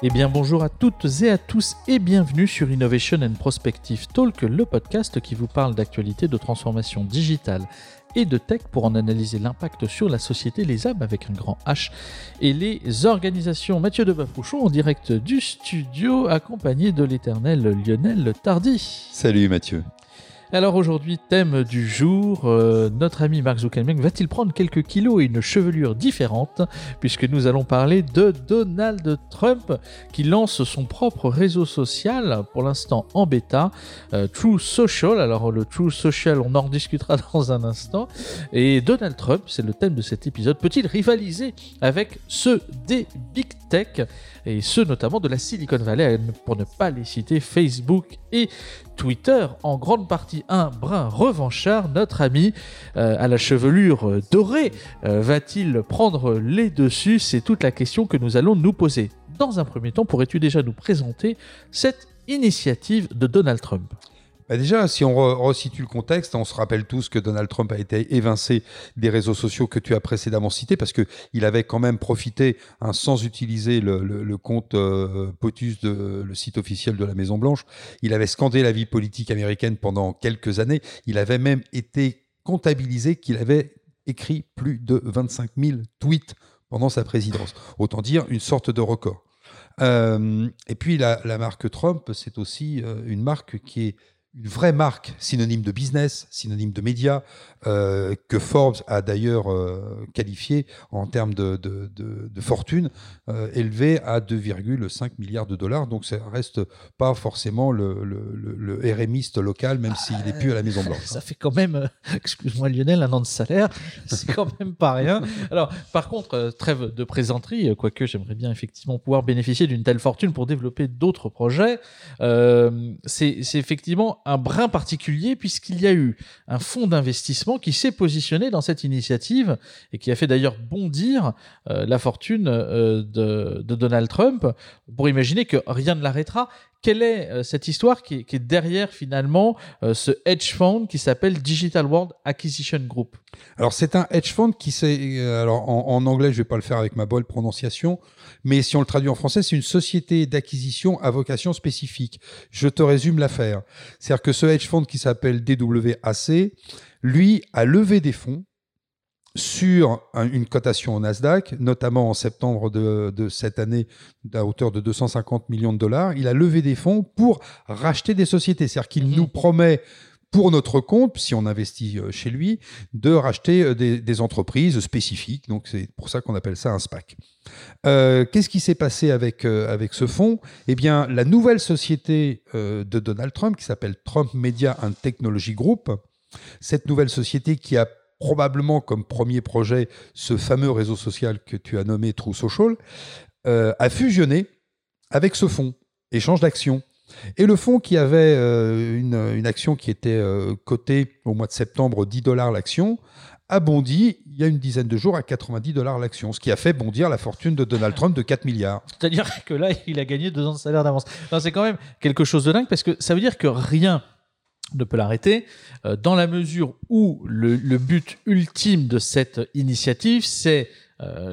Eh bien bonjour à toutes et à tous et bienvenue sur Innovation and Prospective Talk, le podcast qui vous parle d'actualité de transformation digitale et de tech pour en analyser l'impact sur la société, les âmes avec un grand H et les organisations. Mathieu de Bafouchon en direct du studio accompagné de l'éternel Lionel Tardy. Salut Mathieu. Alors aujourd'hui, thème du jour, euh, notre ami Mark Zuckerberg va-t-il prendre quelques kilos et une chevelure différente Puisque nous allons parler de Donald Trump qui lance son propre réseau social, pour l'instant en bêta, euh, True Social. Alors le True Social, on en discutera dans un instant. Et Donald Trump, c'est le thème de cet épisode, peut-il rivaliser avec ceux des Big Tech et ceux notamment de la Silicon Valley, pour ne pas les citer, Facebook et Twitter, en grande partie? Un brin revanchard, notre ami euh, à la chevelure dorée. Euh, va-t-il prendre les dessus? C'est toute la question que nous allons nous poser. Dans un premier temps, pourrais-tu déjà nous présenter cette initiative de Donald Trump? Bah déjà, si on resitue le contexte, on se rappelle tous que Donald Trump a été évincé des réseaux sociaux que tu as précédemment cités parce qu'il avait quand même profité, hein, sans utiliser le, compte euh, POTUS, de, le site officiel de la Maison Blanche, il avait scandé la vie politique américaine pendant quelques années. Il avait même été comptabilisé qu'il avait écrit plus de 25 000 tweets pendant sa présidence. Autant dire une sorte de record. Euh, et puis la, la marque Trump, c'est aussi euh, une marque qui est une vraie marque synonyme de business, synonyme de média, euh, que Forbes a d'ailleurs euh, qualifié en termes de, de, de, fortune, euh, élevé à 2,5 milliards de dollars. Donc ça reste pas forcément le, le, le, RMiste local, même s'il n'est plus à la Maison Blanche. Ça fait quand même, excuse-moi Lionel, un an de salaire, c'est quand même pas rien. Alors par contre, trêve de présenterie, quoique j'aimerais bien effectivement pouvoir bénéficier d'une telle fortune pour développer d'autres projets, c'est effectivement un brin particulier puisqu'il y a eu un fonds d'investissement qui s'est positionné dans cette initiative et qui a fait d'ailleurs bondir euh, la fortune euh, de, Donald Trump. Pour imaginer que rien ne l'arrêtera. Quelle est euh, cette histoire qui est, derrière finalement ce hedge fund qui s'appelle Digital World Acquisition Group? Alors c'est un hedge fund qui s'est, alors en, anglais je vais pas le faire avec ma bonne prononciation, mais si on le traduit en français, c'est une société d'acquisition à vocation spécifique. Je te résume l'affaire. C'est-à-dire que ce hedge fund qui s'appelle DWAC, lui, a levé des fonds sur une cotation au Nasdaq, notamment en septembre de, cette année à hauteur de 250 millions de dollars. Il a levé des fonds pour racheter des sociétés. C'est-à-dire qu'il mhm. nous promet pour notre compte, si on investit euh, chez lui, de racheter euh, des, entreprises spécifiques. Donc c'est pour ça qu'on appelle ça un SPAC. Euh, qu'est-ce qui s'est passé avec, avec ce fonds? Eh bien, la nouvelle société de Donald Trump, qui s'appelle Trump Media and Technology Group, cette nouvelle société qui a probablement comme premier projet ce fameux réseau social que tu as nommé True Social, a fusionné avec ce fonds, échange d'actions. Et le fonds qui avait euh, une, action qui était euh, cotée au mois de septembre 10 dollars l'action a bondi il y a une dizaine de jours à 90 dollars l'action, ce qui a fait bondir la fortune de Donald Trump de 4 milliards. C'est-à-dire que là, il a gagné deux ans de salaire d'avance. C'est quand même quelque chose de dingue parce que ça veut dire que rien ne peut l'arrêter, euh, dans la mesure où le, but ultime de cette initiative, c'est,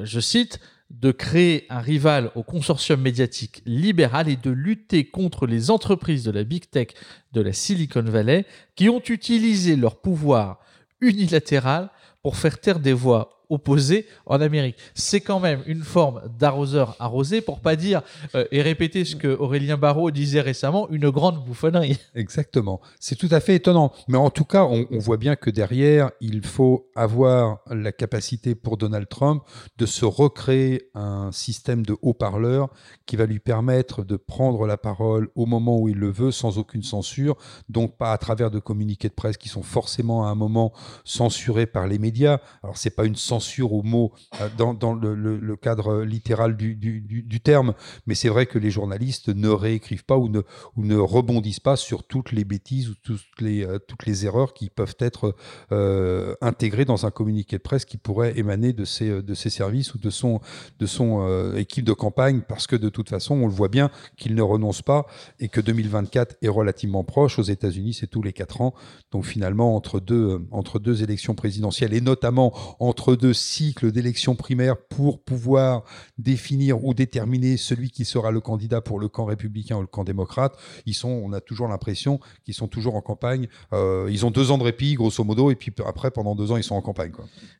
je cite, de créer un rival au consortium médiatique libéral et de lutter contre les entreprises de la big tech de la Silicon Valley qui ont utilisé leur pouvoir unilatéral pour faire taire des voix opposé en Amérique. C'est quand même une forme d'arroseur arrosé, pour pas dire euh, et répéter ce que Aurélien Barraud disait récemment, une grande bouffonnerie. Exactement. C'est tout à fait étonnant. Mais en tout cas, on, voit bien que derrière, il faut avoir la capacité pour Donald Trump de se recréer un système de haut-parleurs qui va lui permettre de prendre la parole au moment où il le veut, sans aucune censure, donc pas à travers de communiqués de presse qui sont forcément à un moment censurés par les médias. Alors c'est pas une censure censure au mot euh, dans, le, cadre littéral du, terme, mais c'est vrai que les journalistes ne réécrivent pas ou ne, ne rebondissent pas sur toutes les bêtises ou toutes les, euh, erreurs qui peuvent être euh, intégrées dans un communiqué de presse qui pourrait émaner de ses, de ses services ou de son, de son équipe de campagne, parce que de toute façon, on le voit bien qu'il ne renonce pas et que 2024 est relativement proche. Aux États-Unis, c'est tous les quatre ans. Donc finalement, entre deux, entre deux élections présidentielles et notamment entre deux cycle d'élections primaires pour pouvoir définir ou déterminer celui qui sera le candidat pour le camp républicain ou le camp démocrate. Ils sont, on a toujours l'impression qu'ils sont toujours en campagne. Euh, ils ont deux ans de répit, grosso modo, et puis après, pendant deux ans, ils sont en campagne.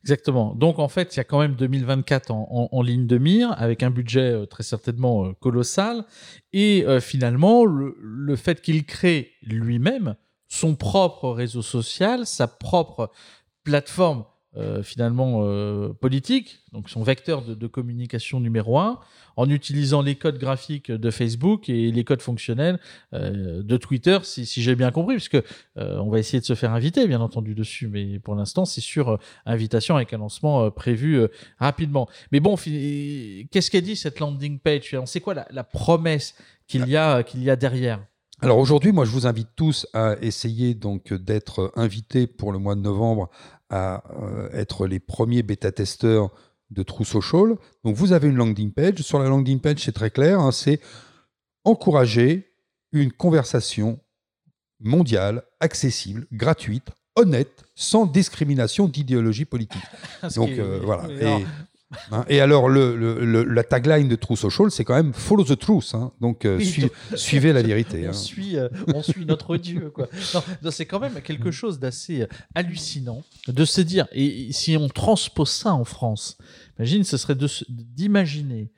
Exactement. Donc, en fait, il y a quand même 2024 en, ligne de mire, avec un budget euh, très certainement euh, colossal. Et finalement, le fait qu'il crée lui-même son propre réseau social, sa propre plateforme euh, finalement euh, politique, donc son vecteur de, communication numéro un, en utilisant les codes graphiques de Facebook et les codes fonctionnels euh, de Twitter, si, j'ai bien compris, puisque on va essayer de se faire inviter, bien entendu, dessus, mais pour l'instant, c'est sur invitation avec un lancement prévu rapidement. Mais bon, qu'est-ce qu'elle dit cette landing page? Sait quoi la, la promesse qu'il y a qu'il y a derrière? Alors aujourd'hui, moi, je vous invite tous à essayer donc d'être invités pour le mois de novembre à euh, être les premiers bêta-testeurs de True Social. Donc vous avez une landing page. Sur la landing page, c'est très clair, hein, c'est encourager une conversation mondiale, accessible, gratuite, honnête, sans discrimination d'idéologie politique. Donc euh, voilà. Et Hein, et alors, le, la tagline de True Social, c'est quand même Follow the Truth. Hein. donc, euh, suivez la vérité. On, hein. suit, euh, on suit notre Dieu. C'est quand même quelque chose d'assez euh, hallucinant de se dire, et si on transpose ça en France, imagine, ce serait d'imaginer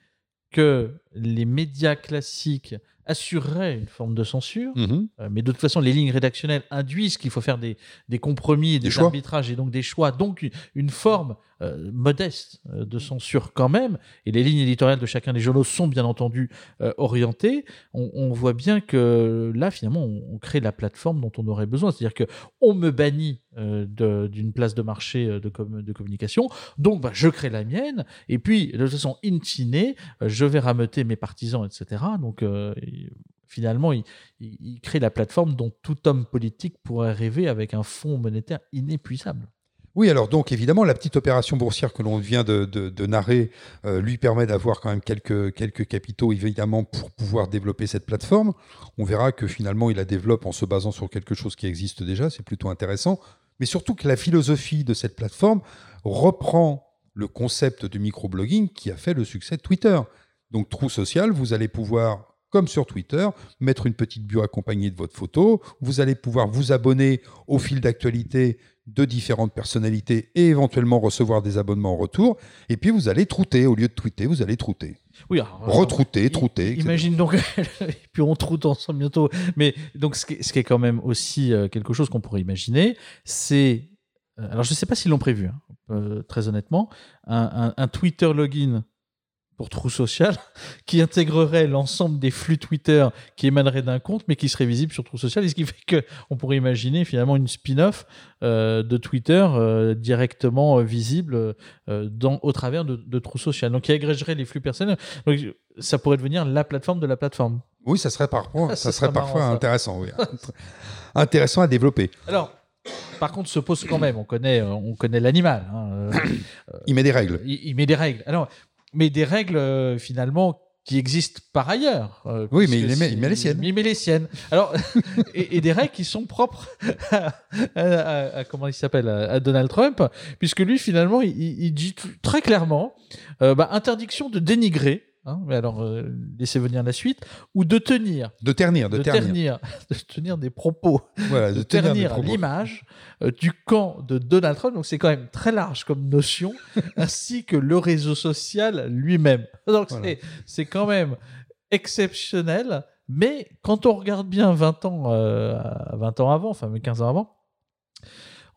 que les médias classiques assureraient une forme de censure, mm-hmm. mais de toute façon, les lignes rédactionnelles induisent qu'il faut faire des, des compromis, des, des arbitrages et donc des choix, donc une forme euh, modeste euh, de censure quand même, et les lignes éditoriales de chacun des journaux sont bien entendu euh, orientées, on, voit bien que là, finalement, on, crée la plateforme dont on aurait besoin. C'est-à-dire que on me bannit d'une place de marché de, communication, donc bah, je crée la mienne, et puis de toute façon, in fine, je vais rameuter mes partisans, etc. Donc finalement, il, il, crée la plateforme dont tout homme politique pourrait rêver avec un fonds monétaire inépuisable. Oui, alors donc évidemment, la petite opération boursière que l'on vient de, narrer euh, lui permet d'avoir quand même quelques, quelques capitaux, évidemment, pour pouvoir développer cette plateforme. On verra que finalement, il la développe en se basant sur quelque chose qui existe déjà, c'est plutôt intéressant. Mais surtout que la philosophie de cette plateforme reprend le concept du microblogging qui a fait le succès de Twitter. Donc, Trou Social, vous allez pouvoir comme sur Twitter, mettre une petite bio accompagnée de votre photo. Vous allez pouvoir vous abonner au fil d'actualité de différentes personnalités et éventuellement recevoir des abonnements en retour. Et puis vous allez trouter, au lieu de tweeter, vous allez trouter. Oui, retrouter, trouter. Imagine donc, et puis on troute ensemble bientôt. Mais donc ce qui est, quand même aussi euh, quelque chose qu'on pourrait imaginer, c'est, euh, alors je ne sais pas s'ils l'ont prévu, hein, euh, très honnêtement, un Twitter login pour Trou Social, qui intégrerait l'ensemble des flux Twitter qui émaneraient d'un compte, mais qui serait visible sur Trou Social. Et ce qui fait qu'on pourrait imaginer finalement une spin-off euh, de Twitter euh, directement euh, visible dans, au travers de, de Trou Social. Donc, qui agrégerait les flux personnels. Donc, ça pourrait devenir la plateforme de la plateforme. Oui, ça serait, parfois, ça, serait parfois intéressant. Oui. intéressant à développer. Alors, par contre, se pose quand même, on connaît, on connaît l'animal. Hein, il met des règles. Il, il, met des règles. Alors, mais des règles euh, finalement qui existent par ailleurs. Euh, oui, mais il, met, met, les siennes. Il met les siennes. Alors, et, des règles qui sont propres à, comment il s'appelle à, Donald Trump, puisque lui finalement il, dit très clairement euh, bah, interdiction de dénigrer Hein, mais alors, euh, laissez venir la suite, ou de tenir. De ternir, de, ternir. de tenir des propos. de, ternir, l'image euh, du camp de Donald Trump. Donc, c'est quand même très large comme notion, ainsi que le réseau social lui-même. Donc, c'est quand même exceptionnel. Mais quand on regarde bien 20 ans, 20 euh, ans avant, enfin 15 ans avant,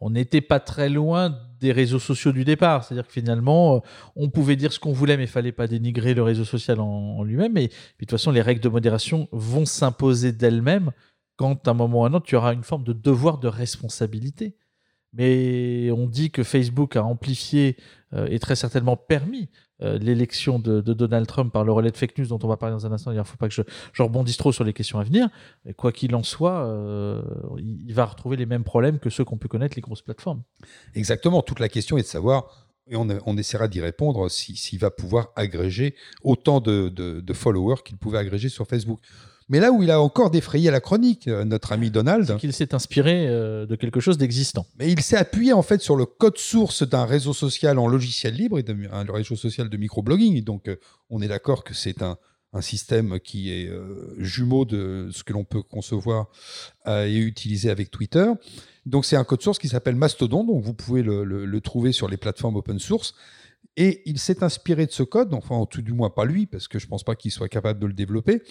on n'était pas très loin des réseaux sociaux du départ. C'est-à-dire que finalement, euh, on pouvait dire ce qu'on voulait, mais il fallait pas dénigrer le réseau social en, lui-même. Et puis, de toute façon, les règles de modération vont s'imposer d'elles-mêmes quand, à un moment ou à un autre, tu auras une forme de devoir de responsabilité. Mais on dit que Facebook a amplifié euh, et très certainement permis euh, l'élection de, Donald Trump par le relais de fake news dont on va parler dans un instant. Il ne faut pas que je, rebondisse trop sur les questions à venir. Mais quoi qu'il en soit, il va retrouver les mêmes problèmes que ceux qu'on peut connaître les grosses plateformes. Exactement. Toute la question est de savoir, et on, essaiera d'y répondre, s'il va pouvoir agréger autant de, de followers qu'il pouvait agréger sur Facebook. Mais là où il a encore défrayé la chronique, euh, notre ami Donald. C'est qu'il s'est inspiré euh, de quelque chose d'existant. Mais il s'est appuyé en fait sur le code source d'un réseau social en logiciel libre, et un réseau social de microblogging. Donc euh, on est d'accord que c'est un, système qui est jumeau de ce que l'on peut concevoir et utiliser avec Twitter. Donc c'est un code source qui s'appelle Mastodon, donc vous pouvez le, trouver sur les plateformes open source. Et il s'est inspiré de ce code, enfin tout du moins pas lui, parce que je ne pense pas qu'il soit capable de le développer,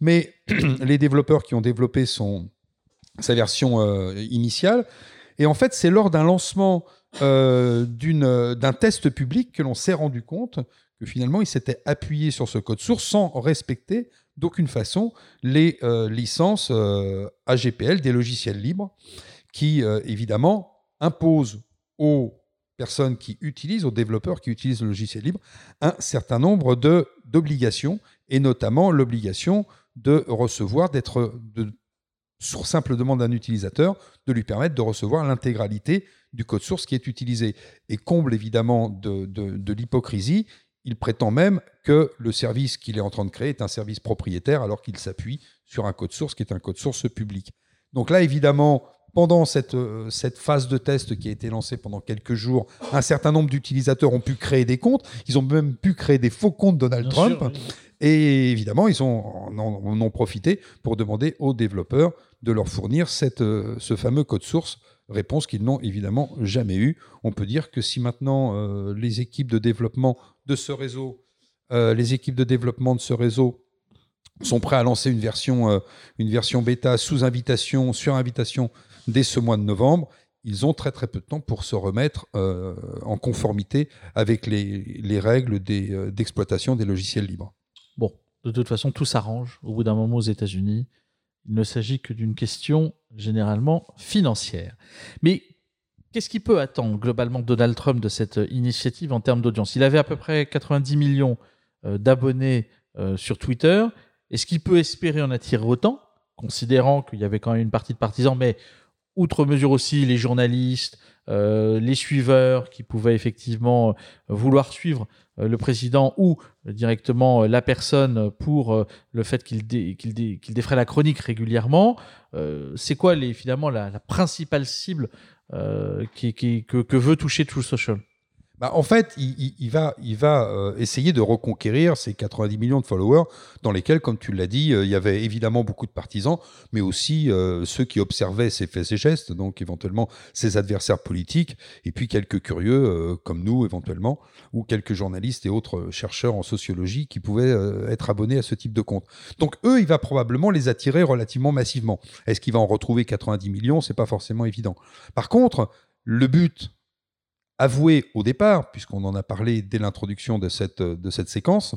mais les développeurs qui ont développé son, sa version euh, initiale. Et en fait, c'est lors d'un lancement euh, d'un test public que l'on s'est rendu compte finalement, il s'était appuyé sur ce code source sans respecter d'aucune façon les euh, licences AGPL des logiciels libres qui, évidemment, imposent aux personnes qui utilisent, aux développeurs qui utilisent le logiciel libre, un certain nombre d'obligations, et notamment l'obligation de recevoir, d'être, sur simple demande d'un utilisateur, de lui permettre de recevoir l'intégralité du code source qui est utilisé. Et comble évidemment de, de l'hypocrisie, il prétend même que le service qu'il est en train de créer est un service propriétaire alors qu'il s'appuie sur un code source qui est un code source public. Donc là, évidemment, pendant cette, euh, cette, phase de test qui a été lancée pendant quelques jours, un certain nombre d'utilisateurs ont pu créer des comptes. Ils ont même pu créer des faux comptes Donald Trump. Et évidemment, ils ont, en, ont profité pour demander aux développeurs de leur fournir cette, euh, ce fameux code source. Réponse qu'ils n'ont évidemment jamais eu. On peut dire que si maintenant euh, les équipes de développement de ce réseau, les équipes de développement de ce réseau sont prêts à lancer une version, une version bêta sous invitation, sur invitation dès ce mois de novembre, ils ont très très peu de temps pour se remettre euh, en conformité avec les, règles euh, d'exploitation des, logiciels libres. Bon, de toute façon, tout s'arrange au bout d'un moment aux États-Unis. Il ne s'agit que d'une question généralement financière. Mais qu'est-ce qui peut attendre globalement Donald Trump de cette initiative en termes d'audience? Il avait à peu près 90 millions euh, d'abonnés sur Twitter. Est-ce qu'il peut espérer en attirer autant, considérant qu'il y avait quand même une partie de partisans, mais outre mesure aussi les journalistes, euh, les suiveurs qui pouvaient effectivement euh, vouloir suivre euh, le président ou directement la personne pour le fait qu'il défraie la chronique régulièrement. c'est quoi les, finalement la, principale cible que, veut toucher True Social? Bah, en fait, il, va, euh, essayer de reconquérir ces 90 millions de followers dans lesquels, comme tu l'as dit, euh, il y avait évidemment beaucoup de partisans, mais aussi euh, ceux qui observaient ses faits et gestes, donc éventuellement ses adversaires politiques, et puis quelques curieux comme nous éventuellement, ou quelques journalistes et autres chercheurs en sociologie qui pouvaient être abonnés à ce type de compte. Donc eux, il va probablement les attirer relativement massivement. Est-ce qu'il va en retrouver 90 millions? C'est pas forcément évident. Par contre, le but avoué au départ, puisqu'on en a parlé dès l'introduction de cette, de cette séquence,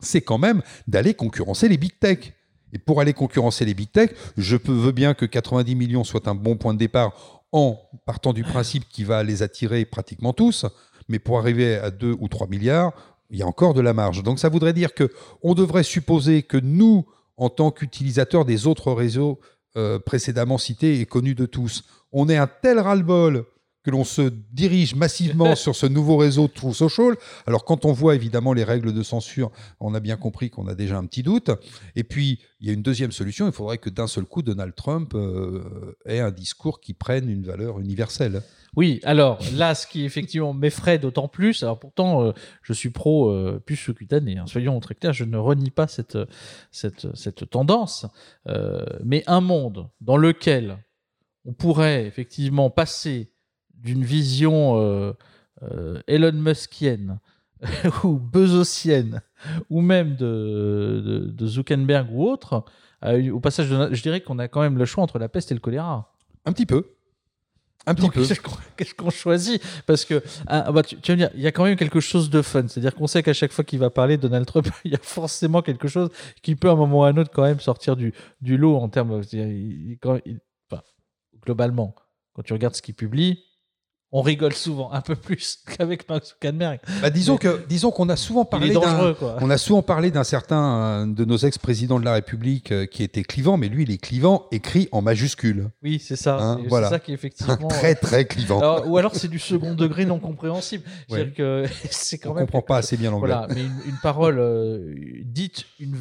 c'est quand même d'aller concurrencer les big tech. Et pour aller concurrencer les big tech, je veux bien que 90 millions soit un bon point de départ en partant du principe qu'il va les attirer pratiquement tous, mais pour arriver à 2 ou 3 milliards, il y a encore de la marge. Donc ça voudrait dire que on devrait supposer que nous, en tant qu'utilisateurs des autres réseaux euh, précédemment cités et connus de tous, on est un tel ras-le-bol que l'on se dirige massivement sur ce nouveau réseau True Social. Alors quand on voit évidemment les règles de censure, on a bien compris qu'on a déjà un petit doute. Et puis il y a une deuxième solution, il faudrait que d'un seul coup Donald Trump euh, ait un discours qui prenne une valeur universelle. Oui, alors là, ce qui effectivement m'effraie d'autant plus, alors pourtant euh, je suis pro euh, puce cutanée, hein, soyons très clairs, je ne renie pas cette, cette, cette tendance, euh, mais un monde dans lequel on pourrait effectivement passer d'une vision euh, euh, Elon Muskienne ou Bezosienne ou même de, de, Zuckerberg ou autre, au passage, je dirais qu'on a quand même le choix entre la peste et le choléra. Un petit peu. Un petit peu. Qu'est-ce qu'on choisit? Parce que ah, bah, tu, vas me dire, il y a quand même quelque chose de fun. C'est-à-dire qu'on sait qu'à chaque fois qu'il va parler Donald Trump, il y a forcément quelque chose qui peut à un moment ou à un autre quand même sortir du, du lot en termes. globalement, quand tu regardes ce qu'il publie, on rigole souvent un peu plus qu'avec Max Zuckerberg. Bah, disons que disons qu'on a souvent parlé d'un on a souvent parlé d'un certain de nos ex-présidents de la République euh, qui était clivant, mais lui il est clivant écrit en majuscule. Oui, c'est ça. Hein, c'est ça qui est effectivement très très clivant. ou alors c'est du second degré non compréhensible. C'est-à-dire que c'est quand on même comprend pas assez bien l'anglais. Voilà, mais une, parole euh, dite une,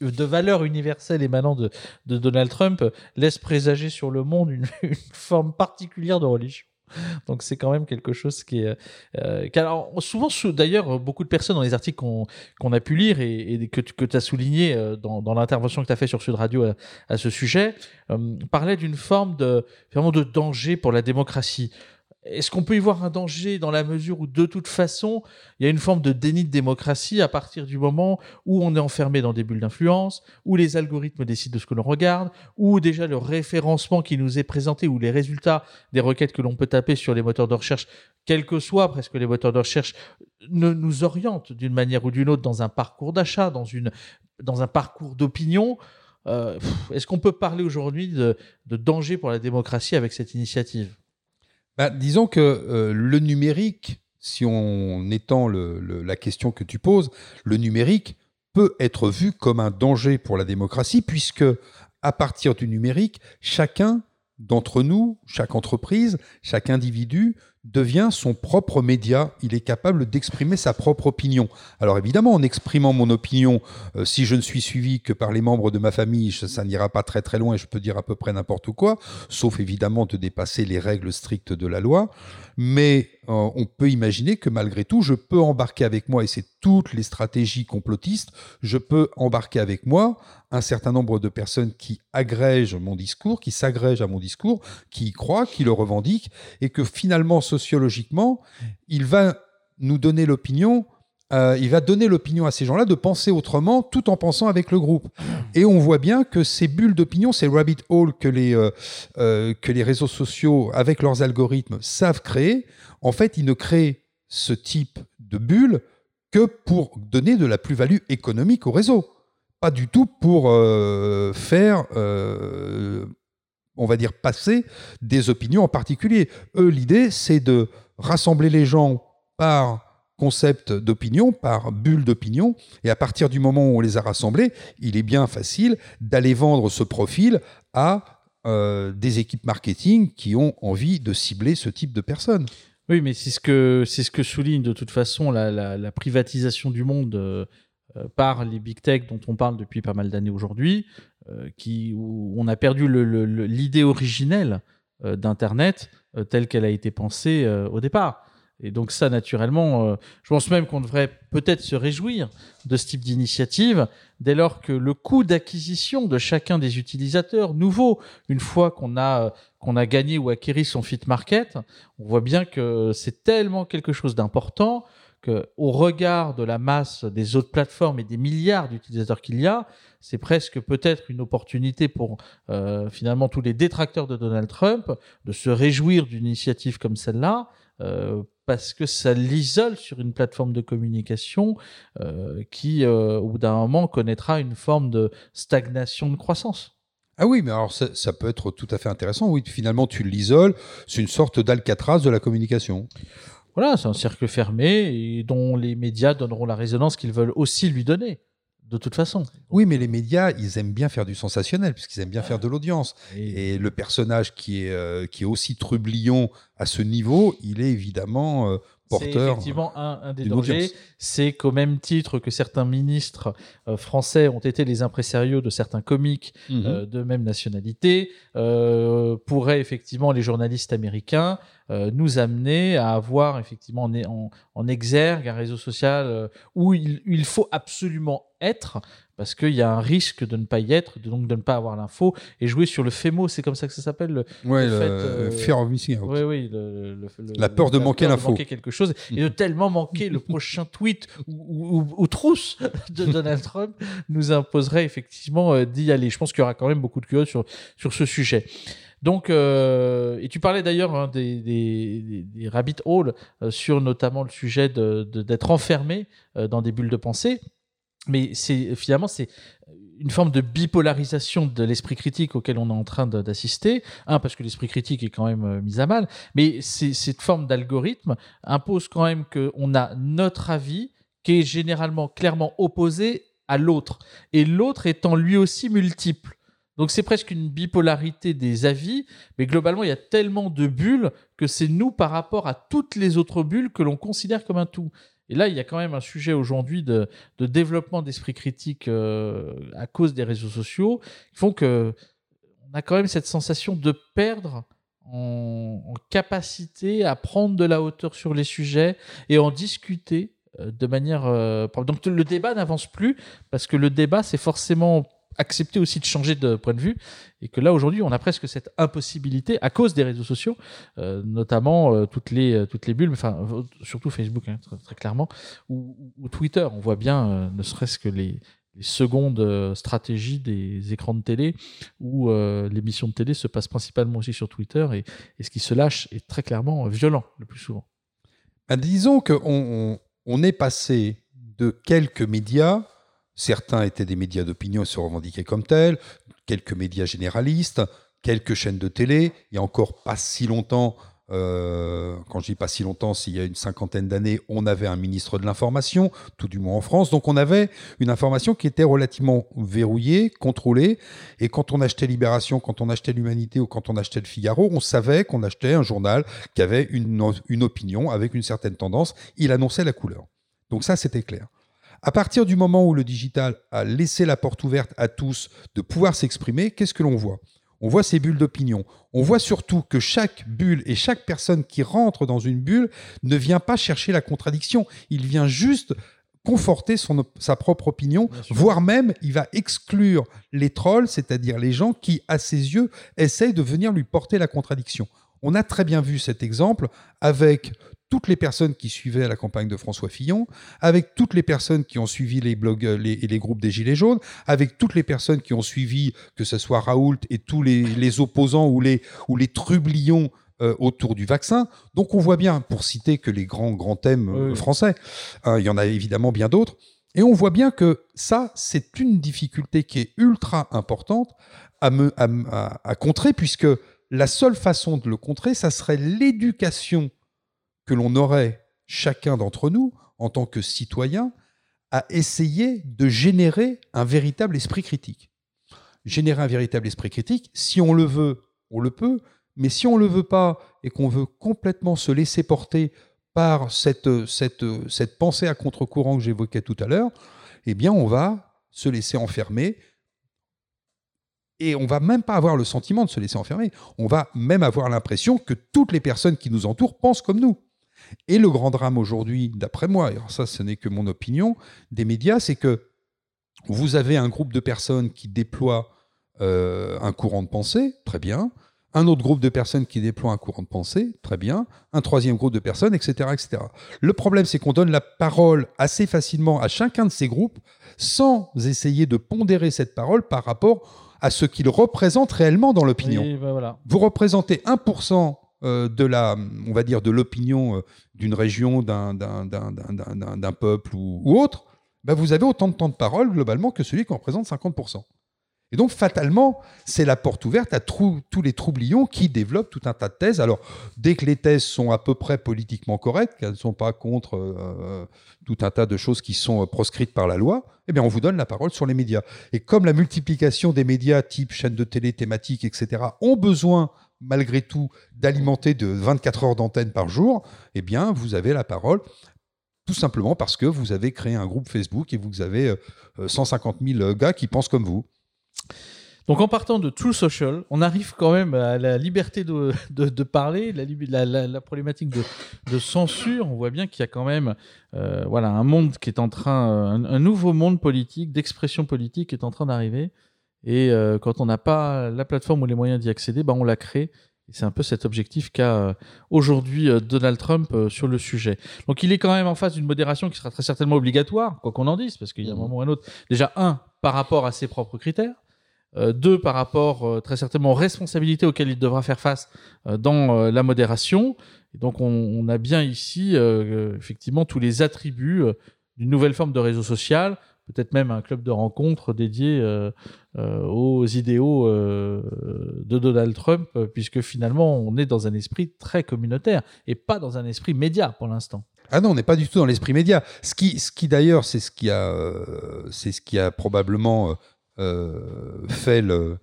de, valeur universelle émanant de, de Donald Trump laisse présager sur le monde une forme particulière de religion. Donc c'est quand même quelque chose qui est... Euh, alors, souvent, d'ailleurs, beaucoup de personnes dans les articles qu'on a pu lire et, que, tu as souligné euh, dans, l'intervention que tu as fait sur Sud Radio à, ce sujet, euh, parlaient d'une forme de, vraiment de danger pour la démocratie. Est-ce qu'on peut y voir un danger dans la mesure où, de toute façon, il y a une forme de déni de démocratie à partir du moment où on est enfermé dans des bulles d'influence, où les algorithmes décident de ce que l'on regarde, où déjà le référencement qui nous est présenté, ou les résultats des requêtes que l'on peut taper sur les moteurs de recherche, quels que soient presque les moteurs de recherche, ne nous orientent d'une manière ou d'une autre dans un parcours d'achat, dans, une, dans un parcours d'opinion euh, Est-ce qu'on peut parler aujourd'hui de danger pour la démocratie avec cette initiative? Bah, disons que euh, le numérique, si on étend la question que tu poses, le numérique peut être vu comme un danger pour la démocratie, puisque à partir du numérique, chacun d'entre nous, chaque entreprise, chaque individu devient son propre média. Il est capable d'exprimer sa propre opinion. Alors évidemment, en exprimant mon opinion, euh, si je ne suis suivi que par les membres de ma famille, ça n'ira pas très très loin et je peux dire à peu près n'importe quoi, sauf évidemment de dépasser les règles strictes de la loi. Mais euh, on peut imaginer que malgré tout, je peux embarquer avec moi, et c'est toutes les stratégies complotistes, je peux embarquer avec moi un certain nombre de personnes qui agrègent mon discours, qui s'agrègent à mon discours, qui y croient, qui le revendiquent, et que finalement, sociologiquement, il va nous donner l'opinion euh, il va donner l'opinion à ces gens-là de penser autrement tout en pensant avec le groupe. Et on voit bien que ces bulles d'opinion, ces rabbit holes que les, euh, que les réseaux sociaux, avec leurs algorithmes, savent créer, en fait, ils ne créent ce type de bulles que pour donner de la plus-value économique au réseau. Pas du tout pour euh, faire, euh, on va dire, passer des opinions en particulier. Eux, l'idée, c'est de rassembler les gens par concept d'opinion, par bulle d'opinion, et à partir du moment où on les a rassemblés, il est bien facile d'aller vendre ce profil à euh, des équipes marketing qui ont envie de cibler ce type de personnes. Oui, mais c'est ce que souligne de toute façon la, privatisation du monde euh, euh, par les big tech dont on parle depuis pas mal d'années aujourd'hui, euh, qui où on a perdu l'idée originelle d'internet telle qu'elle a été pensée au départ. Et donc ça, naturellement, euh, je pense même qu'on devrait peut-être se réjouir de ce type d'initiative dès lors que le coût d'acquisition de chacun des utilisateurs nouveaux, une fois qu'on a, qu'on a gagné ou acquis son fit market, on voit bien que c'est tellement quelque chose d'important qu'au regard de la masse des autres plateformes et des milliards d'utilisateurs qu'il y a, c'est presque peut-être une opportunité pour euh, finalement tous les détracteurs de Donald Trump de se réjouir d'une initiative comme celle-là euh, parce que ça l'isole sur une plateforme de communication euh, qui, euh, au bout d'un moment, connaîtra une forme de stagnation de croissance. Ah oui, mais alors ça, peut être tout à fait intéressant. Oui, finalement, tu l'isoles. C'est une sorte d'alcatraz de la communication. Voilà, c'est un cercle fermé et dont les médias donneront la résonance qu'ils veulent aussi lui donner de toute façon. Oui, mais les médias, ils aiment bien faire du sensationnel, puisqu'ils aiment bien faire de l'audience. Et... le personnage qui est, euh, qui est aussi trublion à ce niveau, il est évidemment euh, porteur. C'est effectivement un, des dangers. C'est qu'au même titre que certains ministres euh, français ont été les impresarios de certains comiques mhm. de même nationalité, pourraient effectivement les journalistes américains euh, nous amener à avoir effectivement en, en, exergue un réseau social euh, où il, faut absolument être parce qu'il y a un risque de ne pas y être, donc de ne pas avoir l'info et jouer sur le FEMO, c'est comme ça que ça s'appelle le, ouais, le, fait, euh, fear of missing out. Oui, oui, la peur de manquer l'info, quelque chose et de tellement manquer le prochain tweet ou, ou, trousse de Donald Trump nous imposerait effectivement d'y aller. Je pense qu'il y aura quand même beaucoup de curieux sur sur ce sujet. Donc, euh, et tu parlais d'ailleurs hein, des, des, des, rabbit holes euh, sur notamment le sujet d'être de, d'être enfermé euh, dans des bulles de pensée. Mais c'est finalement c'est une forme de bipolarisation de l'esprit critique auquel on est en train d'assister. Un, parce que l'esprit critique est quand même euh, mis à mal, mais cette forme d'algorithme impose quand même qu'on a notre avis qui est généralement clairement opposé à l'autre, et l'autre étant lui aussi multiple. Donc c'est presque une bipolarité des avis, mais globalement il y a tellement de bulles que c'est nous par rapport à toutes les autres bulles que l'on considère comme un tout. Et là, il y a quand même un sujet aujourd'hui de, développement d'esprit critique euh, à cause des réseaux sociaux qui font que on a quand même cette sensation de perdre en, capacité à prendre de la hauteur sur les sujets et en discuter euh, de manière. Euh, donc le débat n'avance plus parce que le débat, c'est forcément accepter aussi de changer de point de vue et que là aujourd'hui on a presque cette impossibilité à cause des réseaux sociaux euh, notamment euh, toutes les euh, toutes les bulles enfin surtout Facebook hein, très, clairement ou, Twitter. On voit bien ne serait-ce que les, secondes stratégies des écrans de télé où l'émission de télé se passe principalement aussi sur Twitter et, ce qui se lâche est très clairement violent le plus souvent. Bah, disons qu'on on est passé de quelques médias Certains étaient des médias d'opinion et se revendiquaient comme tels, quelques médias généralistes, quelques chaînes de télé. Il y a encore pas si longtemps, euh, quand je dis pas si longtemps, s'il y a une cinquantaine d'années, on avait un ministre de l'information, tout du moins en France. Donc on avait une information qui était relativement verrouillée, contrôlée. Et quand on achetait Libération, quand on achetait l'Humanité ou quand on achetait le Figaro, on savait qu'on achetait un journal qui avait une, une opinion avec une certaine tendance. Il annonçait la couleur. Donc ça, c'était clair. À partir du moment où le digital a laissé la porte ouverte à tous de pouvoir s'exprimer, qu'est-ce que l'on voit? On voit ces bulles d'opinion. On voit surtout que chaque bulle et chaque personne qui rentre dans une bulle ne vient pas chercher la contradiction. Il vient juste conforter son, sa propre opinion, voire même il va exclure les trolls, c'est-à-dire les gens qui, à ses yeux, essayent de venir lui porter la contradiction. On a très bien vu cet exemple avec toutes les personnes qui suivaient la campagne de François Fillon, avec toutes les personnes qui ont suivi les blogs et les, groupes des Gilets jaunes, avec toutes les personnes qui ont suivi, que ce soit Raoult et tous les, opposants ou les, ou les trublions euh, autour du vaccin. Donc on voit bien, pour citer que les grands, grands thèmes euh, français, hein, il y en a évidemment bien d'autres, et on voit bien que ça, c'est une difficulté qui est ultra importante à, me, à contrer, puisque la seule façon de le contrer, ça serait l'éducation que l'on aurait chacun d'entre nous, en tant que citoyen, à essayer de générer un véritable esprit critique. Générer un véritable esprit critique, si on le veut, on le peut, mais si on ne le veut pas et qu'on veut complètement se laisser porter par cette, cette, cette pensée à contre-courant que j'évoquais tout à l'heure, eh bien on va se laisser enfermer et on va même pas avoir le sentiment de se laisser enfermer, on va même avoir l'impression que toutes les personnes qui nous entourent pensent comme nous. Et le grand drame aujourd'hui, d'après moi, et ça ce n'est que mon opinion, des médias, c'est que vous avez un groupe de personnes qui déploient euh, un courant de pensée, très bien, un autre groupe de personnes qui déploient un courant de pensée, très bien, un troisième groupe de personnes, etc. etc. Le problème, c'est qu'on donne la parole assez facilement à chacun de ces groupes sans essayer de pondérer cette parole par rapport à ce qu'ils représentent réellement dans l'opinion. Ben vous représentez 1% euh, de la, on va dire, de l'opinion euh, d'une région, d'un peuple ou, autre, bah, vous avez autant de temps de parole globalement que celui qui en représente 50%. Et donc, fatalement, c'est la porte ouverte à tous les troublions qui développent tout un tas de thèses. Alors, dès que les thèses sont à peu près politiquement correctes, qu'elles ne sont pas contre euh, tout un tas de choses qui sont proscrites par la loi, eh bien, on vous donne la parole sur les médias. Et comme la multiplication des médias type chaîne de télé, thématiques, etc., ont besoin malgré tout d'alimenter de 24 heures d'antenne par jour, eh bien, vous avez la parole tout simplement parce que vous avez créé un groupe Facebook et vous avez 150 euh, 000 gars qui pensent comme vous. Donc en partant de True Social, on arrive quand même à la liberté de, de, parler, la, problématique de, censure. On voit bien qu'il y a quand même euh, voilà, un monde qui est en train, un, un nouveau monde politique, d'expression politique qui est en train d'arriver. Et euh, quand on n'a pas la plateforme ou les moyens d'y accéder, bah on la crée. Et c'est un peu cet objectif qu'a euh, aujourd'hui euh, Donald Trump sur le sujet. Donc il est quand même en face d'une modération qui sera très certainement obligatoire, quoi qu'on en dise, parce qu'il y a un mmh. moment ou un autre. Déjà, un, par rapport à ses propres critères. deux, par rapport très certainement aux responsabilités auxquelles il devra faire face dans la modération. Et donc on, on a bien ici effectivement tous les attributs d'une nouvelle forme de réseau social peut-être même un club de rencontres dédié aux idéaux de Donald Trump, puisque finalement on est dans un esprit très communautaire et pas dans un esprit média pour l'instant. Ah non, on n'est pas du tout dans l'esprit média. Ce qui, ce qui d'ailleurs, c'est ce qui a, c'est ce qui a probablement fait le,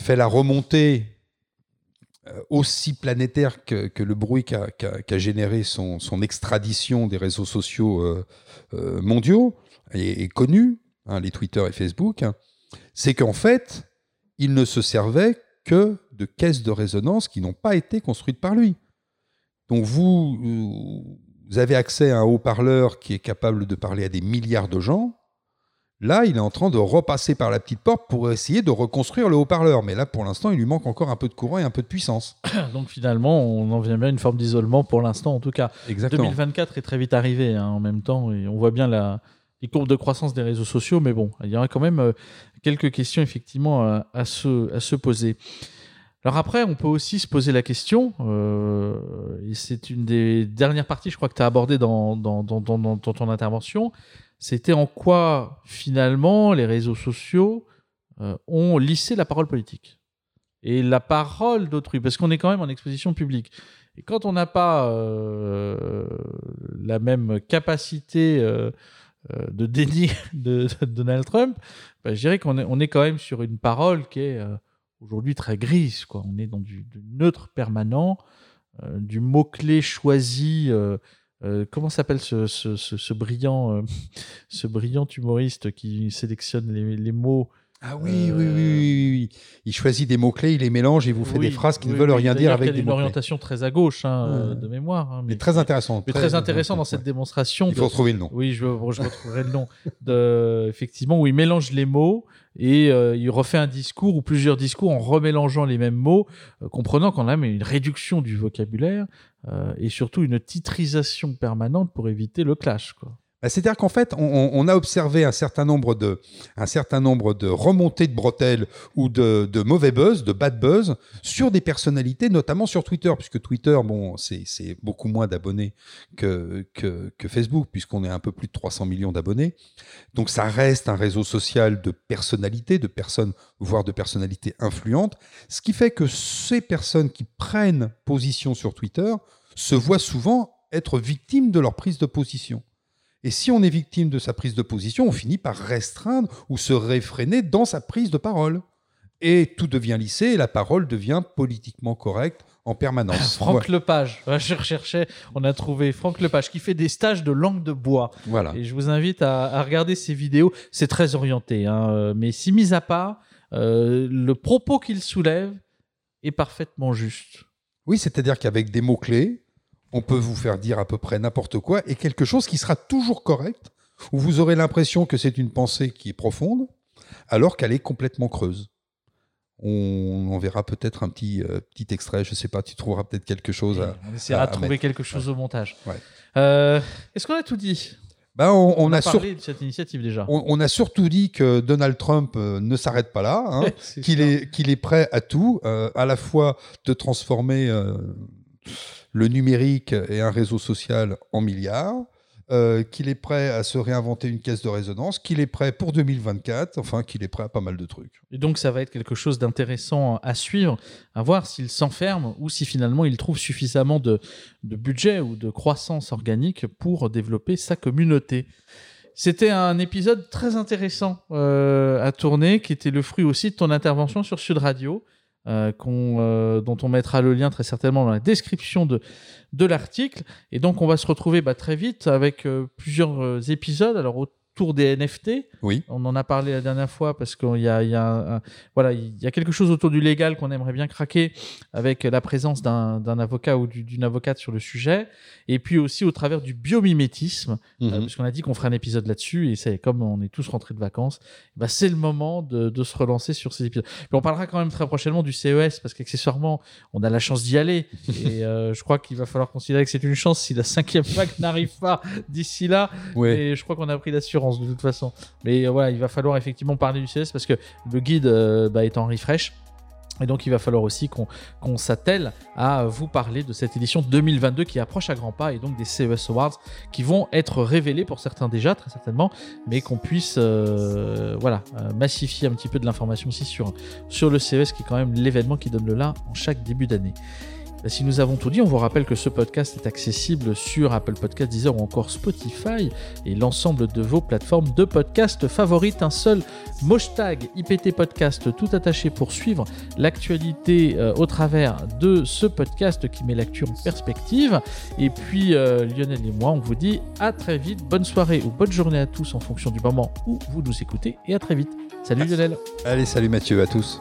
fait la remontée euh, aussi planétaire que, le bruit qu'a généré son, extradition des réseaux sociaux euh, euh, mondiaux et, connus, hein, les Twitter et Facebook, hein, c'est qu'en fait, il ne se servait que de caisses de résonance qui n'ont pas été construites par lui. Donc vous, vous avez accès à un haut-parleur qui est capable de parler à des milliards de gens, Là, il est en train de repasser par la petite porte pour essayer de reconstruire le haut-parleur. Mais là, pour l'instant, il lui manque encore un peu de courant et un peu de puissance. Donc finalement, on en vient bien à une forme d'isolement pour l'instant, en tout cas. Exactement. 2024 est très vite arrivé hein, en même temps et on voit bien la, les courbes de croissance des réseaux sociaux. Mais bon, il y aura quand même euh, quelques questions effectivement à, se, à se poser. Alors après, on peut aussi se poser la question, euh, et c'est une des dernières parties, je crois que tu as abordé dans, dans, dans, dans, ton intervention, c'était en quoi finalement les réseaux sociaux euh, ont lissé la parole politique et la parole d'autrui, parce qu'on est quand même en exposition publique. Et quand on n'a pas euh, la même capacité euh, de déni de, Donald Trump, bah, je dirais qu'on est, on est quand même sur une parole qui est aujourd'hui très grise. On est dans du neutre permanent, du mot-clé choisi euh, comment s'appelle ce, ce, ce, brillant, euh, ce brillant humoriste qui sélectionne les, les mots ah oui, oui, oui, oui, oui, Il choisit des mots-clés, il les mélange et vous fait des phrases qui ne veulent rien dire avec des. Il y a une orientation très à gauche hein, de mémoire. Hein, mais, très intéressant. Mais très, intéressant dans cette démonstration. Il faut retrouver le nom. Oui, je, je retrouverai le nom. De, effectivement, où il mélange les mots et euh, il refait un discours ou plusieurs discours en remélangeant les mêmes mots, euh, comprenant quand même une réduction du vocabulaire euh, et surtout une titrisation permanente pour éviter le clash. Quoi. Bah, c'est-à-dire qu'en fait, on, a observé un certain nombre de, remontées de bretelles ou de, mauvais buzz, de bad buzz, sur des personnalités, notamment sur Twitter, puisque Twitter, bon, c'est beaucoup moins d'abonnés que, que, que, Facebook, puisqu'on est un peu plus de 300 millions d'abonnés. Donc ça reste un réseau social de personnalités, de personnes, voire de personnalités influentes, ce qui fait que ces personnes qui prennent position sur Twitter se voient souvent être victimes de leur prise de position. Et si on est victime de sa prise de position, on finit par restreindre ou se réfréner dans sa prise de parole. Et tout devient lissé et la parole devient politiquement correcte en permanence. Franck Lepage, je recherchais, on a trouvé Franck Lepage qui fait des stages de langue de bois. Voilà. Et je vous invite à, regarder ses vidéos. C'est très orienté, hein, mais si mis à part, euh, le propos qu'il soulève est parfaitement juste. Oui, c'est-à-dire qu'avec des mots-clés, on peut vous faire dire à peu près n'importe quoi et quelque chose qui sera toujours correct, où vous aurez l'impression que c'est une pensée qui est profonde, alors qu'elle est complètement creuse. On, verra peut-être un petit, euh, petit extrait, je ne sais pas, tu trouveras peut-être quelque chose à. On essaiera de trouver quelque chose au montage. Euh, est-ce qu'on a tout dit? Ben, on, a, parlé de cette initiative déjà. On, a surtout dit que Donald Trump euh, ne s'arrête pas là, hein, qu'il est, qu'il est prêt à tout, à la fois de transformer le numérique et un réseau social en milliards, euh, qu'il est prêt à se réinventer une caisse de résonance, qu'il est prêt pour 2024, enfin qu'il est prêt à pas mal de trucs. Et donc ça va être quelque chose d'intéressant à suivre, à voir s'il s'enferme ou si finalement il trouve suffisamment de, budget ou de croissance organique pour développer sa communauté. C'était un épisode très intéressant euh, à tourner, qui était le fruit aussi de ton intervention sur Sud Radio. Euh, euh, dont on mettra le lien très certainement dans la description de, de l'article. Et donc, on va se retrouver bah, très vite avec euh, plusieurs épisodes. Alors, autour des NFT. Oui. On en a parlé la dernière fois parce qu'il y y, voilà, il y a quelque chose autour du légal qu'on aimerait bien craquer avec la présence d'un avocat ou d'une avocate sur le sujet. Et puis aussi au travers du biomimétisme, mhm. parce qu'on a dit qu'on ferait un épisode là-dessus. Et c'est comme on est tous rentrés de vacances, bah, c'est le moment de, de, se relancer sur ces épisodes. Puis on parlera quand même très prochainement du CES parce qu'accessoirement, on a la chance d'y aller. et euh, je crois qu'il va falloir considérer que c'est une chance si la cinquième vague n'arrive pas d'ici là. Ouais. Et je crois qu'on a pris l'assurance de toute façon. Mais euh, voilà, il va falloir effectivement parler du CS parce que le guide euh, bah, est en refresh. Et donc il va falloir aussi qu'on s'attelle à vous parler de cette édition 2022 qui approche à grands pas et donc des CES Awards qui vont être révélés pour certains déjà très certainement, mais qu'on puisse euh, voilà massifier un petit peu de l'information aussi sur, sur le CES qui est quand même l'événement qui donne le là en chaque début d'année. Si nous avons tout dit, on vous rappelle que ce podcast est accessible sur Apple Podcast, Deezer ou encore Spotify et l'ensemble de vos plateformes de podcast favorites. Un seul hashtag IPT Podcast tout attaché pour suivre l'actualité euh, au travers de ce podcast qui met l'actu en perspective. Et puis euh, Lionel et moi, on vous dit à très vite. Bonne soirée ou bonne journée à tous en fonction du moment où vous nous écoutez et à très vite. Salut Lionel. Allez, salut Mathieu à tous.